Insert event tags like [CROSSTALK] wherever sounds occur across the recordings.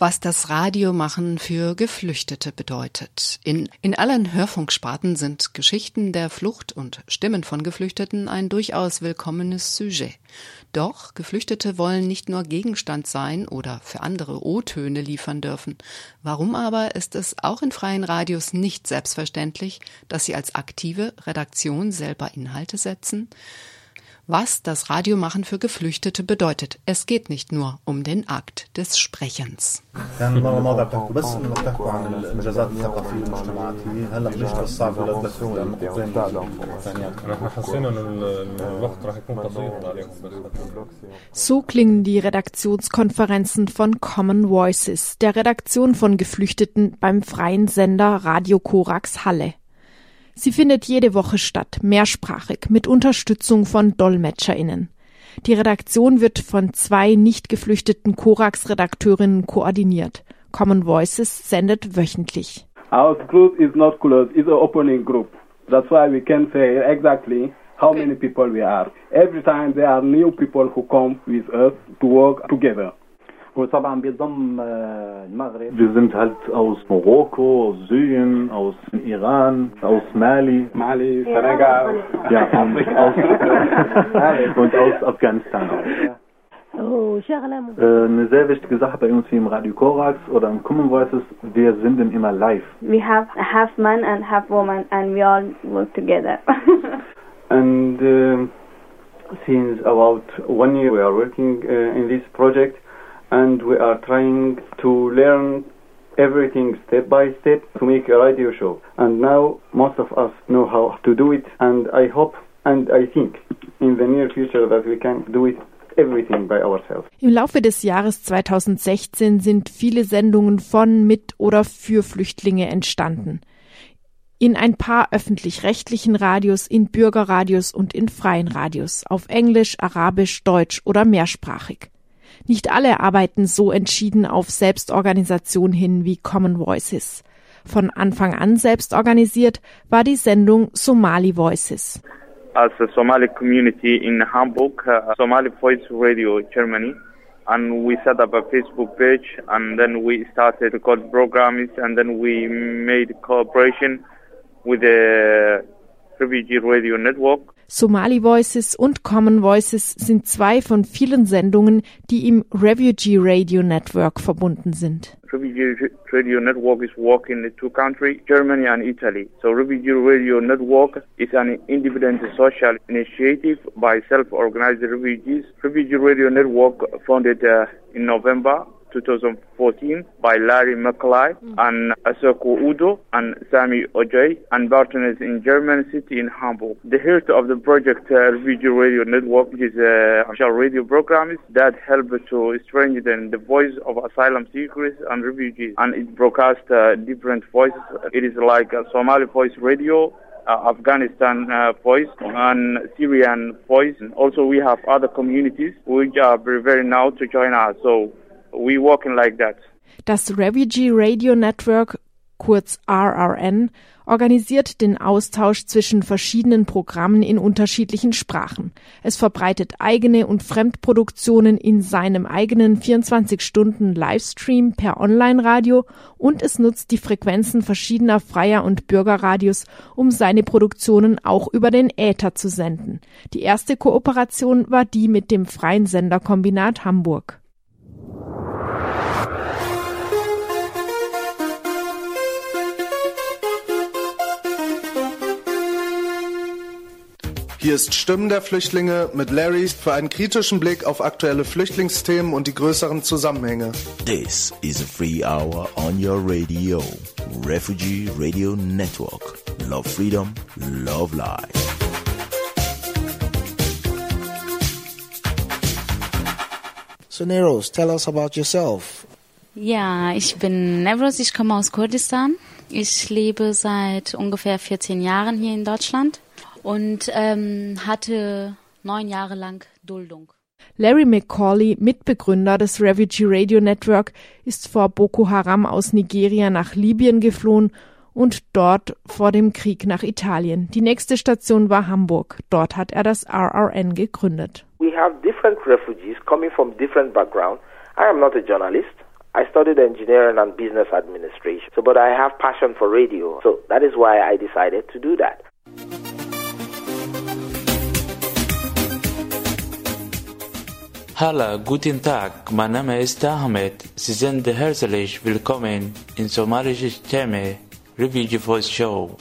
was das Radiomachen für Geflüchtete bedeutet. In, in allen Hörfunksparten sind Geschichten der Flucht und Stimmen von Geflüchteten ein durchaus willkommenes Sujet. Doch Geflüchtete wollen nicht nur Gegenstand sein oder für andere O-Töne liefern dürfen. Warum aber ist es auch in freien Radios nicht selbstverständlich, dass sie als aktive Redaktion selber Inhalte setzen? Was das Radiomachen für Geflüchtete bedeutet. Es geht nicht nur um den Akt des Sprechens. So klingen die Redaktionskonferenzen von Common Voices, der Redaktion von Geflüchteten beim freien Sender Radio Korax Halle. Sie findet jede Woche statt, mehrsprachig, mit Unterstützung von DolmetscherInnen. Die Redaktion wird von zwei nicht geflüchteten Korax-Redakteurinnen koordiniert. Common Voices sendet wöchentlich. Our group is not closed, it's an opening group. That's why we can say exactly how many people we are. Every time there are new people who come with us to work together. Wir sind halt aus Marokko, aus Syrien, aus Iran, aus Mali. Mali, Senegal. Ja, [LAUGHS] und aus, und aus Afghanistan auch. Äh, eine sehr wichtige Sache bei uns hier im Radio Korax oder im Common Voices, wir sind immer live. We have half man and half woman and we all work together. [LAUGHS] and uh, since about one year we are working uh, in this project and we are trying to learn everything step by step to make a radio show. And now most of us know how to do it, and I hope and I think in the near future that we can do it. Im Laufe des Jahres 2016 sind viele Sendungen von, mit oder für Flüchtlinge entstanden. In ein paar öffentlich-rechtlichen Radios, in Bürgerradios und in freien Radios, auf Englisch, Arabisch, Deutsch oder mehrsprachig. Nicht alle arbeiten so entschieden auf Selbstorganisation hin wie Common Voices. Von Anfang an selbst organisiert war die Sendung Somali Voices. As a Somali community in Hamburg, uh, Somali Voice Radio Germany, and we set up a Facebook page, and then we started record programs, and then we made cooperation with the Refugee Radio Network. Somali Voices und Common Voices sind zwei von vielen Sendungen, die im Refugee Radio Network verbunden sind. Refugee Radio Network is working in two countries, Germany and Italy. So Refugee Radio Network is an independent social initiative by self-organized refugees. Refugee Radio Network founded uh, in November 2014 by Larry McCly mm. and Asoko Udo and Sami Ojay and partners in German city in Hamburg. The heart of the project uh, Refugee Radio Network is a uh, radio program that help to strengthen the voice of asylum seekers and refugees and it broadcasts uh, different voices. It is like a Somali voice radio uh, Afghanistan uh, voice and Syrian voice. And also, we have other communities which are preparing now to join us. So we working like that. Das Refugee Radio Network, kurz RRN, organisiert den Austausch zwischen verschiedenen Programmen in unterschiedlichen Sprachen. Es verbreitet eigene und Fremdproduktionen in seinem eigenen 24-Stunden-Livestream per Online-Radio und es nutzt die Frequenzen verschiedener freier und Bürgerradios, um seine Produktionen auch über den Äther zu senden. Die erste Kooperation war die mit dem Freien Senderkombinat Hamburg. Hier ist Stimmen der Flüchtlinge mit Larry für einen kritischen Blick auf aktuelle Flüchtlingsthemen und die größeren Zusammenhänge. This is a free hour on your radio. Refugee Radio Network. Love freedom, love life. So Neros, tell us about yourself. Ja, ich bin Nevros, ich komme aus Kurdistan. Ich lebe seit ungefähr 14 Jahren hier in Deutschland und ähm, hatte neun Jahre lang Duldung. Larry McCauley, Mitbegründer des Refugee Radio Network, ist vor Boko Haram aus Nigeria nach Libyen geflohen und dort vor dem Krieg nach Italien. Die nächste Station war Hamburg. Dort hat er das RRN gegründet. We have different refugees coming from different backgrounds. I am not a journalist. I studied engineering and business administration, so but I have passion for radio, so that is why I decided to do that. Hallo, guten Tag, mein Name ist Ahmed. Sie sind herzlich willkommen in somalische Stimme Refugee Voice Show.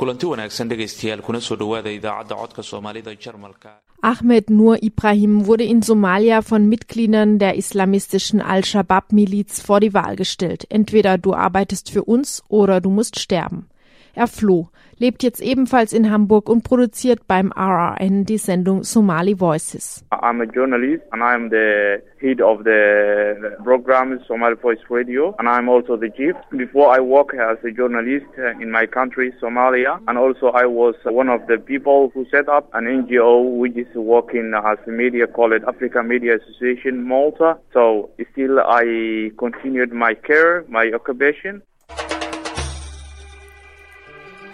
Kulanti wanaagsan dhegaystayaal kuna soo dhowaada idaacadda codka soomaalida jarmalka Ahmed Nur Ibrahim wurde in Somalia von Mitgliedern der islamistischen Al-Shabaab-Miliz vor die Wahl gestellt. Entweder du arbeitest für uns oder du musst sterben. Er floh, lebt jetzt ebenfalls in Hamburg und produziert beim RRN die Sendung Somali Voices. I'm a journalist and I'm the head of the program Somali Voice Radio and I'm also the chief. Before I work as a journalist uh, in my country Somalia and also I was one of the people who set up an NGO which is working as a media called Africa Media Association Malta. So still I continued my care, my occupation.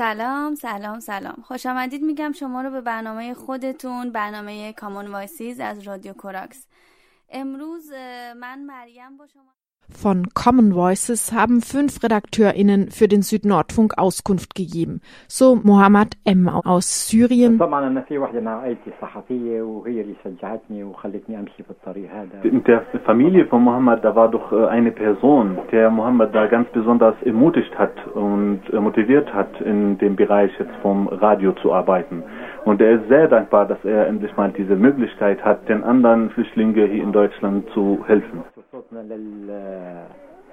سلام سلام سلام. خوش آمدید میگم شما رو به برنامه خودتون برنامه کامون وایسیز از رادیو کوراکس. امروز من مریم با شما von Common Voices haben fünf RedakteurInnen für den Südnordfunk Auskunft gegeben. So Mohammed M. aus Syrien. In der Familie von Mohammed, da war doch äh, eine Person, der Mohammed da ganz besonders ermutigt hat und äh, motiviert hat, in dem Bereich jetzt vom Radio zu arbeiten. Und er ist sehr dankbar, dass er endlich mal diese Möglichkeit hat, den anderen Flüchtlingen hier in Deutschland zu helfen. صوتنا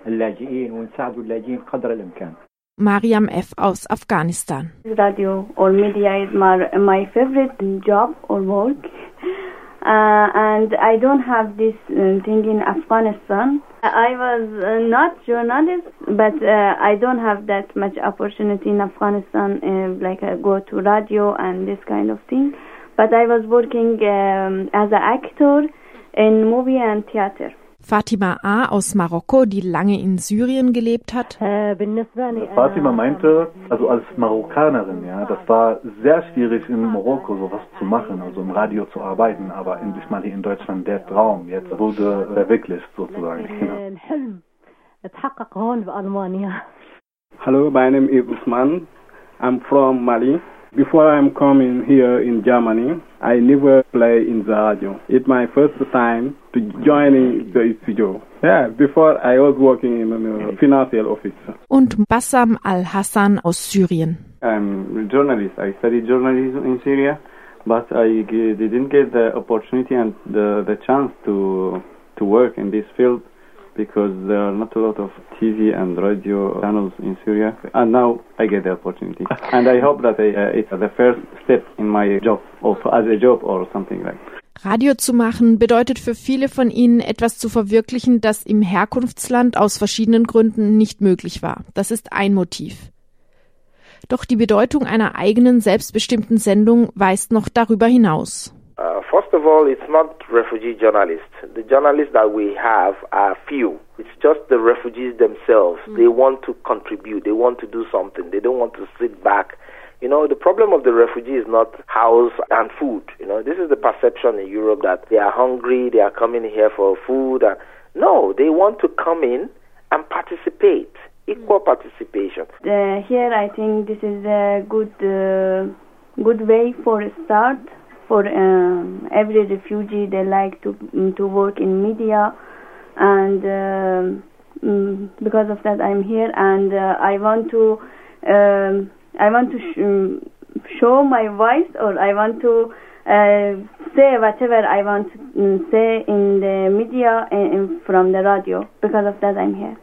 للاجئين ونساعدوا اللاجئين قدر الامكان Mariam F. aus Afghanistan. Radio or media is my, my favorite job or work. Uh, and I don't have this uh, thing in Afghanistan. I was uh, not journalist, but uh, I don't have that much opportunity in Afghanistan, uh, like uh, go to radio and this kind of thing. But I was working um, as an actor in movie and theater. Fatima A. aus Marokko, die lange in Syrien gelebt hat. Fatima meinte, also als Marokkanerin, ja, das war sehr schwierig in Marokko sowas zu machen, also im Radio zu arbeiten, aber endlich mal hier in Deutschland der Traum jetzt wurde verwirklicht sozusagen. Hallo, mein Name ist Usman. I'm from Mali. Before I'm coming here in Germany, I never play in the radio. It's my first time to joining the studio. Yeah, before I was working in a financial office. Und Bassam al-Hassan aus Syrien. I'm a journalist. I studied journalism in Syria, but I didn't get the opportunity and the, the chance to to work in this field because there are not a lot of TV and radio channels in Syria. And now I get the opportunity, [LAUGHS] and I hope that I, uh, it's the first step in my job, also as a job or something like. Radio zu machen bedeutet für viele von ihnen etwas zu verwirklichen, das im Herkunftsland aus verschiedenen Gründen nicht möglich war. Das ist ein Motiv. Doch die Bedeutung einer eigenen selbstbestimmten Sendung weist noch darüber hinaus. Uh, first of all, it's not refugee journalists. The journalists that we have are few. It's just the refugees themselves. They want to contribute. They want to do something. They don't want to sit back. You know, the problem of the refugee is not house and food. You know, this is the perception in Europe that they are hungry, they are coming here for food. And, no, they want to come in and participate. Equal participation. Uh, here, I think this is a good, uh, good way for a start for um, every refugee. They like to to work in media, and um mm, because of that, I'm here, and uh, I want to um, I want to sh- um, show my voice, or I want to uh, say whatever I want to mm, say in the media and, and from the radio. Because of that, I'm here.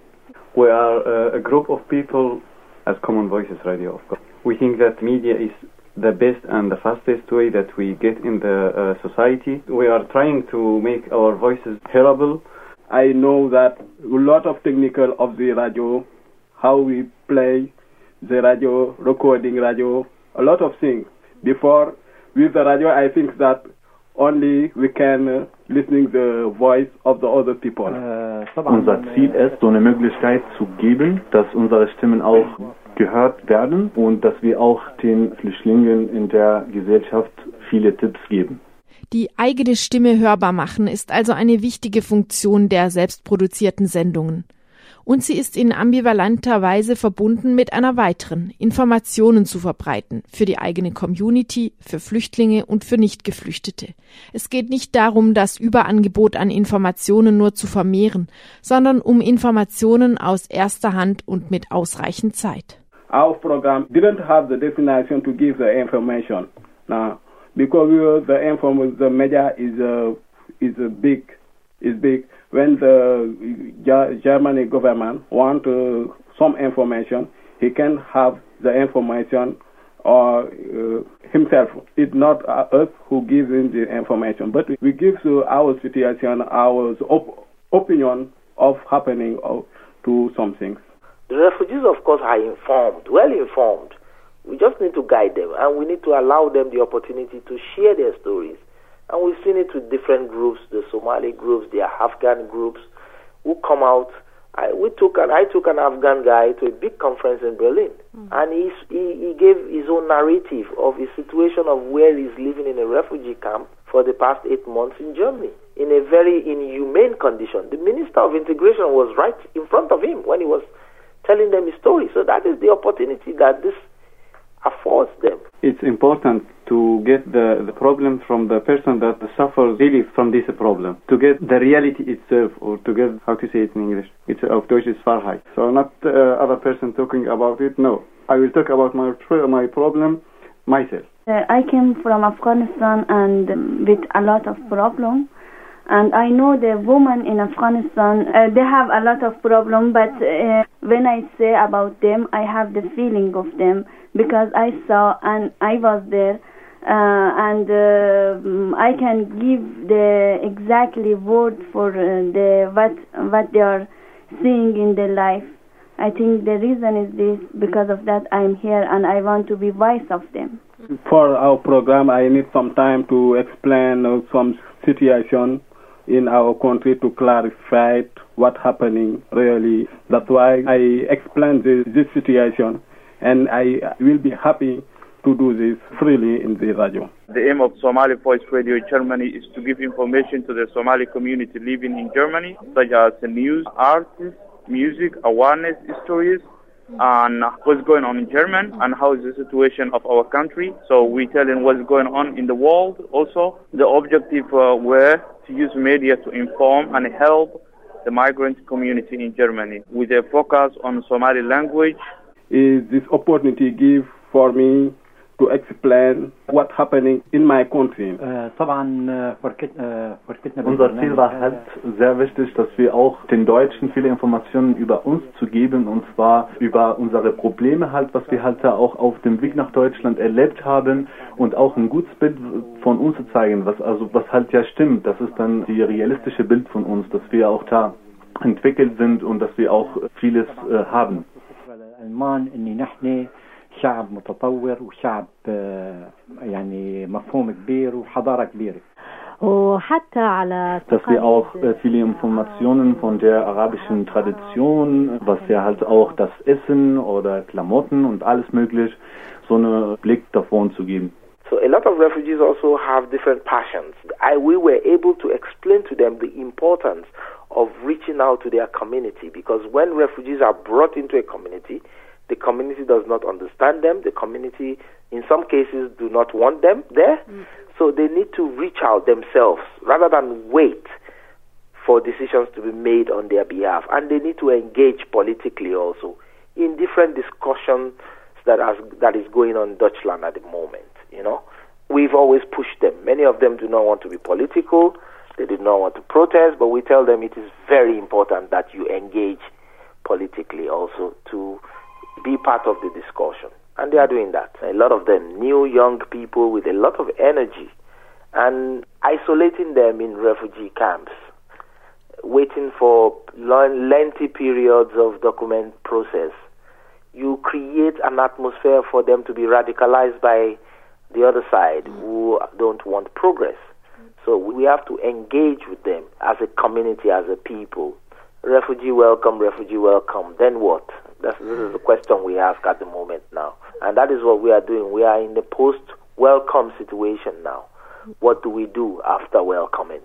We are uh, a group of people as Common Voices Radio, of course. We think that media is the best and the fastest way that we get in the uh, society. We are trying to make our voices hearable. I know that a lot of technical of the radio, how we play the radio, recording radio, a lot of things. Before, with the radio, I think that only we can uh, listening the voice of the other people. Unser Ziel ist, so eine Möglichkeit zu geben, dass unsere Stimmen auch gehört werden und dass wir auch den Flüchtlingen in der Gesellschaft viele Tipps geben. Die eigene Stimme hörbar machen ist also eine wichtige Funktion der selbstproduzierten Sendungen. Und sie ist in ambivalenter Weise verbunden mit einer weiteren, Informationen zu verbreiten, für die eigene Community, für Flüchtlinge und für Nichtgeflüchtete. Es geht nicht darum, das Überangebot an Informationen nur zu vermehren, sondern um Informationen aus erster Hand und mit ausreichend Zeit. Our program didn't have the destination to give the information. Now, because the information, the media is a, is a big, is big. When the Germany government want uh, some information, he can have the information or uh, himself. It's not us who gives him the information, but we give to our situation, our op- opinion of happening of, to some things. The refugees, of course, are informed, well informed. We just need to guide them and we need to allow them the opportunity to share their stories. And we've seen it with different groups, the Somali groups, the Afghan groups, who come out. I, we took an, I took an Afghan guy to a big conference in Berlin, mm. and he, he, he gave his own narrative of his situation of where he's living in a refugee camp for the past eight months in Germany in a very inhumane condition. The Minister of Integration was right in front of him when he was telling them his story. So that is the opportunity that this affords them. It's important to get the, the problem from the person that suffers really from this problem, to get the reality itself, or to get, how to say it in English, it's auf Deutsch is Wahrheit. So not uh, other person talking about it, no. I will talk about my, my problem myself. Uh, I came from Afghanistan and with a lot of problems. And I know the women in Afghanistan, uh, they have a lot of problem, but uh, when I say about them, I have the feeling of them because I saw and I was there, uh, and uh, I can give the exactly word for uh, the what what they are seeing in their life. I think the reason is this because of that I'm here and I want to be voice of them. For our program, I need some time to explain some situation in our country to clarify what's happening really. That's why I explain this, this situation and I will be happy to do this freely in the radio. The aim of Somali Voice Radio Germany is to give information to the Somali community living in Germany, such as news, artists, music, awareness stories, and what's going on in Germany and how is the situation of our country. So we tell them what's going on in the world also. The objective uh, were to use media to inform and help the migrant community in Germany with a focus on Somali language. Is this opportunity give for me to explain what's happening in my country? Unser Ziel war halt sehr wichtig, dass wir auch den Deutschen viele Informationen über uns zu geben und zwar über unsere Probleme halt, was wir halt da auch auf dem Weg nach Deutschland erlebt haben und auch ein gutes Bild von uns zu zeigen, was also was halt ja stimmt. Das ist dann die realistische Bild von uns, dass wir auch da entwickelt sind und dass wir auch vieles äh, haben. شعب متطور وشعب يعني مفهوم كبير وحضارة كبيرة وحتى على dass wir auch äh, viele Informationen von der arabischen Tradition, was ja halt auch das Essen oder Klamotten und alles möglich, so einen Blick davon zu geben. So a lot of refugees also have different passions. I, we were able to explain to them the importance of reaching out to their community because when refugees are brought into a community, the community does not understand them. The community, in some cases, do not want them there. Mm. So they need to reach out themselves rather than wait for decisions to be made on their behalf. And they need to engage politically also in different discussions that, has, that is going on in Dutchland at the moment. You know, we've always pushed them. Many of them do not want to be political. They do not want to protest, but we tell them it is very important that you engage politically also to be part of the discussion. And they are doing that. A lot of them, new young people with a lot of energy, and isolating them in refugee camps, waiting for lengthy periods of document process. You create an atmosphere for them to be radicalized by the other side mm. who don't want progress. So we have to engage with them as a community, as a people. Refugee welcome, refugee welcome. Then what? That's, this is the question we ask at the moment now. And that is what we are doing. We are in the post welcome situation now. What do we do after welcoming?